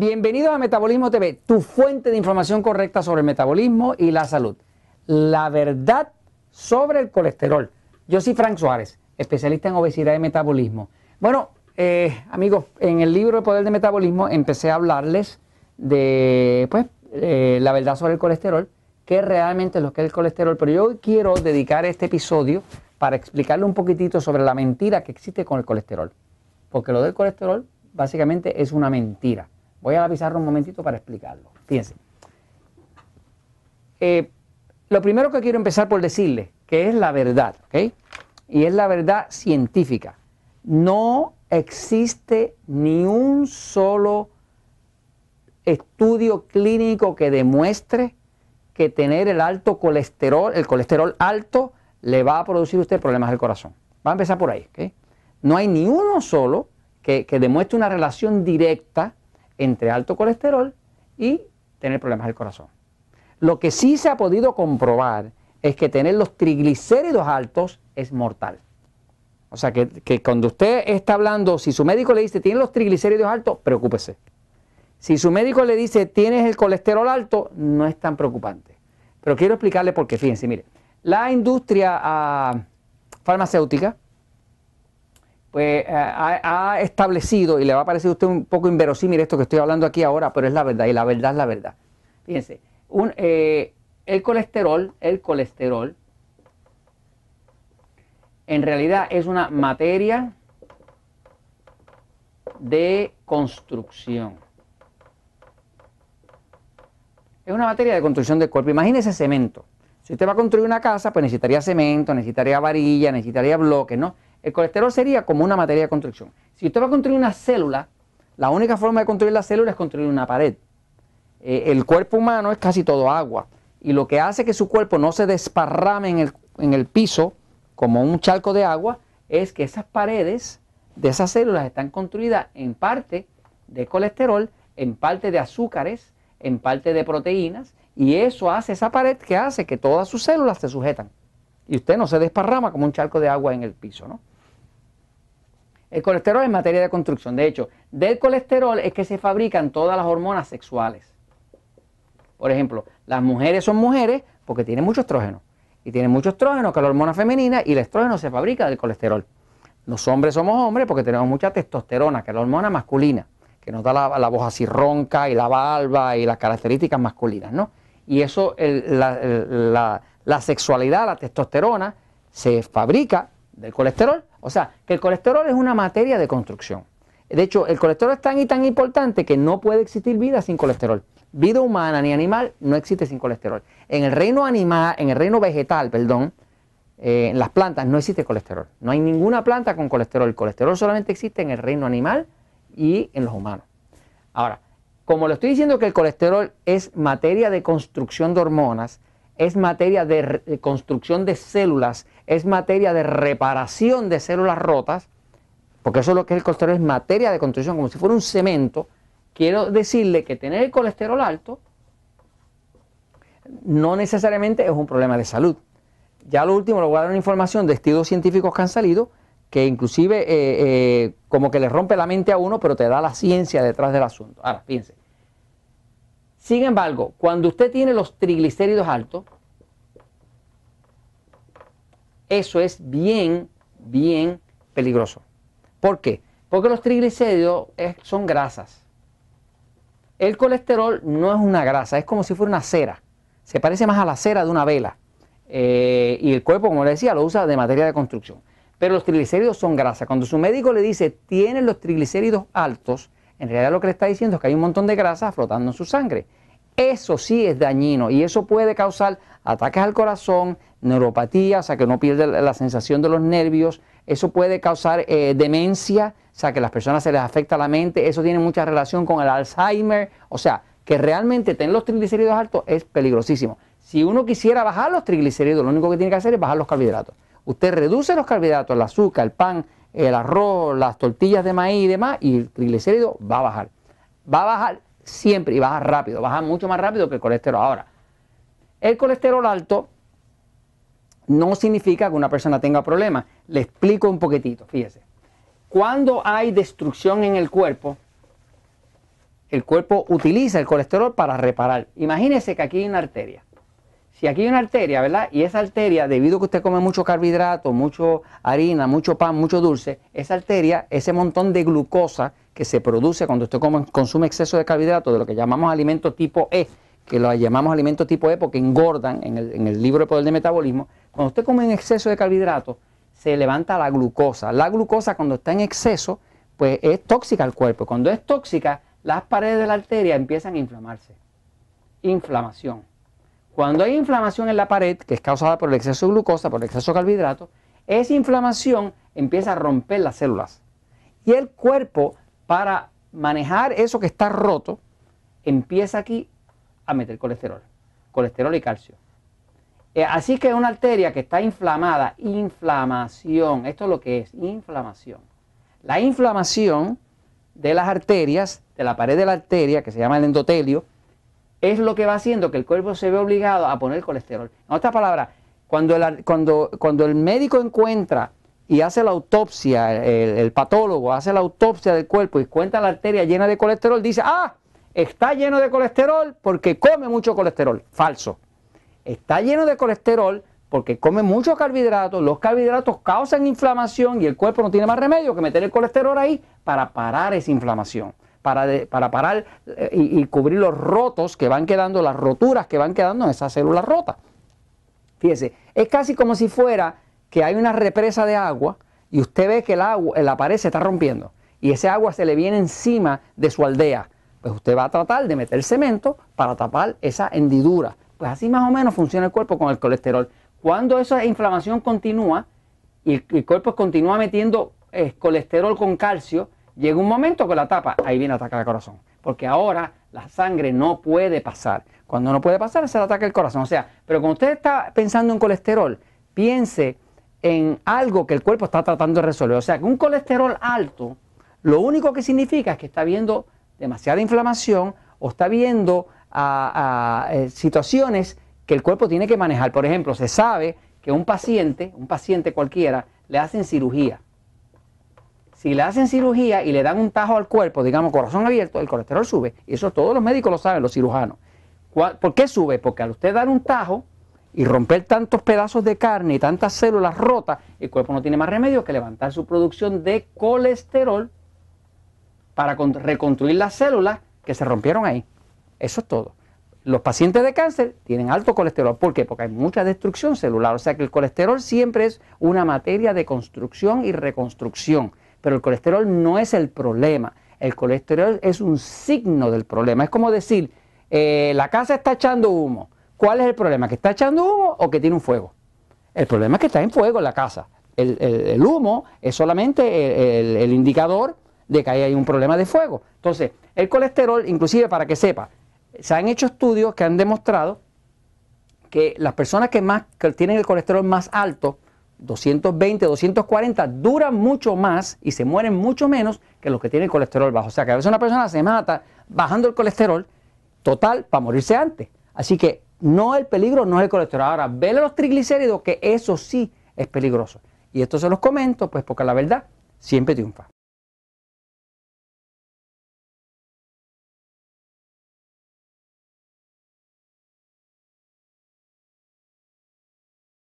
Bienvenidos a Metabolismo TV, tu fuente de información correcta sobre el metabolismo y la salud. La verdad sobre el colesterol. Yo soy Frank Suárez, especialista en obesidad y metabolismo. Bueno, eh, amigos, en el libro El Poder del Metabolismo empecé a hablarles de pues, eh, la verdad sobre el colesterol, qué realmente es lo que es el colesterol, pero yo quiero dedicar este episodio para explicarle un poquitito sobre la mentira que existe con el colesterol. Porque lo del colesterol básicamente es una mentira. Voy a avisar un momentito para explicarlo. Fíjense. Eh, lo primero que quiero empezar por decirle que es la verdad, ¿ok? Y es la verdad científica. No existe ni un solo estudio clínico que demuestre que tener el alto colesterol, el colesterol alto, le va a producir a usted problemas del corazón. Va a empezar por ahí. ¿ok? No hay ni uno solo que, que demuestre una relación directa entre alto colesterol y tener problemas del corazón. Lo que sí se ha podido comprobar es que tener los triglicéridos altos es mortal. O sea que, que, cuando usted está hablando, si su médico le dice tiene los triglicéridos altos, preocúpese. Si su médico le dice tienes el colesterol alto, no es tan preocupante. Pero quiero explicarle por qué. Fíjense, mire, la industria uh, farmacéutica pues uh, ha, establecido, y le va a parecer a usted un poco inverosímil esto que estoy hablando aquí ahora, pero es la verdad, y la verdad es la verdad. Fíjense, eh, el colesterol, el colesterol, en realidad es una materia de construcción. Es una materia de construcción del cuerpo. Imagínese cemento. Si usted va a construir una casa, pues necesitaría cemento, necesitaría varilla, necesitaría bloques, ¿no? El colesterol sería como una materia de construcción. Si usted va a construir una célula, la única forma de construir la célula es construir una pared. Eh, el cuerpo humano es casi todo agua. Y lo que hace que su cuerpo no se desparrame en el, en el piso como un charco de agua es que esas paredes de esas células están construidas en parte de colesterol, en parte de azúcares, en parte de proteínas, y eso hace esa pared que hace que todas sus células se sujetan. Y usted no se desparrama como un charco de agua en el piso, ¿no? El colesterol es materia de construcción. De hecho, del colesterol es que se fabrican todas las hormonas sexuales. Por ejemplo, las mujeres son mujeres porque tienen mucho estrógeno. Y tienen mucho estrógeno, que es la hormona femenina, y el estrógeno se fabrica del colesterol. Los hombres somos hombres porque tenemos mucha testosterona, que es la hormona masculina, que nos da la, voz así ronca y la barba y las características masculinas, ¿no? Y eso, la sexualidad, la testosterona, se fabrica del colesterol. O sea, que el colesterol es una materia de construcción. De hecho, el colesterol es tan y tan importante que no puede existir vida sin colesterol. Vida humana ni animal no existe sin colesterol. En el reino animal, en el reino vegetal, perdón, eh, en las plantas no existe colesterol. No hay ninguna planta con colesterol. El colesterol solamente existe en el reino animal y en los humanos. Ahora, como le estoy diciendo que el colesterol es materia de construcción de hormonas, es materia de, de construcción de células, es materia de reparación de células rotas, porque eso es lo que es el colesterol, es materia de construcción, como si fuera un cemento, quiero decirle que tener el colesterol alto no necesariamente es un problema de salud. Ya lo último, le voy a dar una información de estudios científicos que han salido, que inclusive eh, eh, como que le rompe la mente a uno, pero te da la ciencia detrás del asunto. Ahora, fíjense. Sin embargo, cuando usted tiene los triglicéridos altos, eso es bien, bien peligroso. ¿Por qué? Porque los triglicéridos son grasas. El colesterol no es una grasa, es como si fuera una cera. Se parece más a la cera de una vela. Eh, y el cuerpo, como le decía, lo usa de materia de construcción. Pero los triglicéridos son grasa. Cuando su médico le dice, tiene los triglicéridos altos, en realidad lo que le está diciendo es que hay un montón de grasa flotando en su sangre. Eso sí es dañino y eso puede causar ataques al corazón, neuropatía, o sea que no pierde la sensación de los nervios, eso puede causar eh, demencia, o sea que a las personas se les afecta la mente, eso tiene mucha relación con el Alzheimer, o sea que realmente tener los triglicéridos altos es peligrosísimo. Si uno quisiera bajar los triglicéridos, lo único que tiene que hacer es bajar los carbohidratos. Usted reduce los carbohidratos, el azúcar, el pan, el arroz, las tortillas de maíz y demás, y el triglicérido va a bajar. Va a bajar siempre y baja rápido, baja mucho más rápido que el colesterol. Ahora, el colesterol alto no significa que una persona tenga problemas. Le explico un poquitito, fíjese. Cuando hay destrucción en el cuerpo, el cuerpo utiliza el colesterol para reparar. Imagínese que aquí hay una arteria. Si aquí hay una arteria, ¿verdad? Y esa arteria, debido a que usted come mucho carbohidrato, mucho harina, mucho pan, mucho dulce, esa arteria, ese montón de glucosa que se produce cuando usted consume exceso de carbohidratos, de lo que llamamos alimento tipo E, que lo llamamos alimento tipo E porque engordan en el, en el libro de poder de metabolismo, cuando usted come en exceso de carbohidratos, se levanta la glucosa. La glucosa cuando está en exceso, pues es tóxica al cuerpo. Cuando es tóxica, las paredes de la arteria empiezan a inflamarse. Inflamación. Cuando hay inflamación en la pared, que es causada por el exceso de glucosa, por el exceso de carbohidratos, esa inflamación empieza a romper las células. Y el cuerpo, para manejar eso que está roto, empieza aquí a meter colesterol, colesterol y calcio. Eh, así que una arteria que está inflamada, inflamación, esto es lo que es, inflamación. La inflamación de las arterias, de la pared de la arteria, que se llama el endotelio, es lo que va haciendo que el cuerpo se ve obligado a poner colesterol. En otras palabras, cuando el, cuando, cuando el médico encuentra y hace la autopsia, el, el, patólogo hace la autopsia del cuerpo y cuenta la arteria llena de colesterol, dice, ah, está lleno de colesterol porque come mucho colesterol. Falso. Está lleno de colesterol porque come mucho carbohidratos, los carbohidratos causan inflamación y el cuerpo no tiene más remedio que meter el colesterol ahí para parar esa inflamación, para, para parar eh, y, cubrir los rotos que van quedando, las roturas que van quedando en esas células rotas. Fíjese, es casi como si fuera que hay una represa de agua y usted ve que el agua, la pared se está rompiendo y ese agua se le viene encima de su aldea. Pues usted va a tratar de meter cemento para tapar esa hendidura. Pues así más o menos funciona el cuerpo con el colesterol. Cuando esa inflamación continúa y el cuerpo continúa metiendo eh, colesterol con calcio, llega un momento que la tapa, ahí viene el ataque al corazón. Porque ahora la sangre no puede pasar. Cuando no puede pasar, se le ataca el corazón. O sea, pero cuando usted está pensando en colesterol, piense en algo que el cuerpo está tratando de resolver. O sea, que un colesterol alto, lo único que significa es que está viendo demasiada inflamación o está viendo a, a, a eh, situaciones que el cuerpo tiene que manejar. Por ejemplo, se sabe que un paciente, un paciente cualquiera, le hacen cirugía. Si le hacen cirugía y le dan un tajo al cuerpo, digamos corazón abierto, el colesterol sube. Y eso todos los médicos lo saben, los cirujanos. ¿Por qué sube? Porque al usted dar un tajo y romper tantos pedazos de carne y tantas células rotas, el cuerpo no tiene más remedio que levantar su producción de colesterol para reconstruir las células que se rompieron ahí. Eso es todo. Los pacientes de cáncer tienen alto colesterol. ¿Por qué? Porque hay mucha destrucción celular. O sea que el colesterol siempre es una materia de construcción y reconstrucción. Pero el colesterol no es el problema. El colesterol es un signo del problema. Es como decir, eh, la casa está echando humo. ¿Cuál es el problema? ¿Que está echando humo o que tiene un fuego? El problema es que está en fuego en la casa. El, humo es solamente el, el indicador de que hay un problema de fuego. Entonces, el colesterol, inclusive para que sepa, se han hecho estudios que han demostrado que las personas que más que tienen el colesterol más alto, 220, 240, duran mucho más y se mueren mucho menos que los que tienen colesterol bajo. O sea que a veces una persona se mata bajando el colesterol total para morirse antes. Así que no el peligro no es el colesterol. Ahora, vele los triglicéridos que eso sí es peligroso. Y esto se los comento pues porque la verdad siempre triunfa.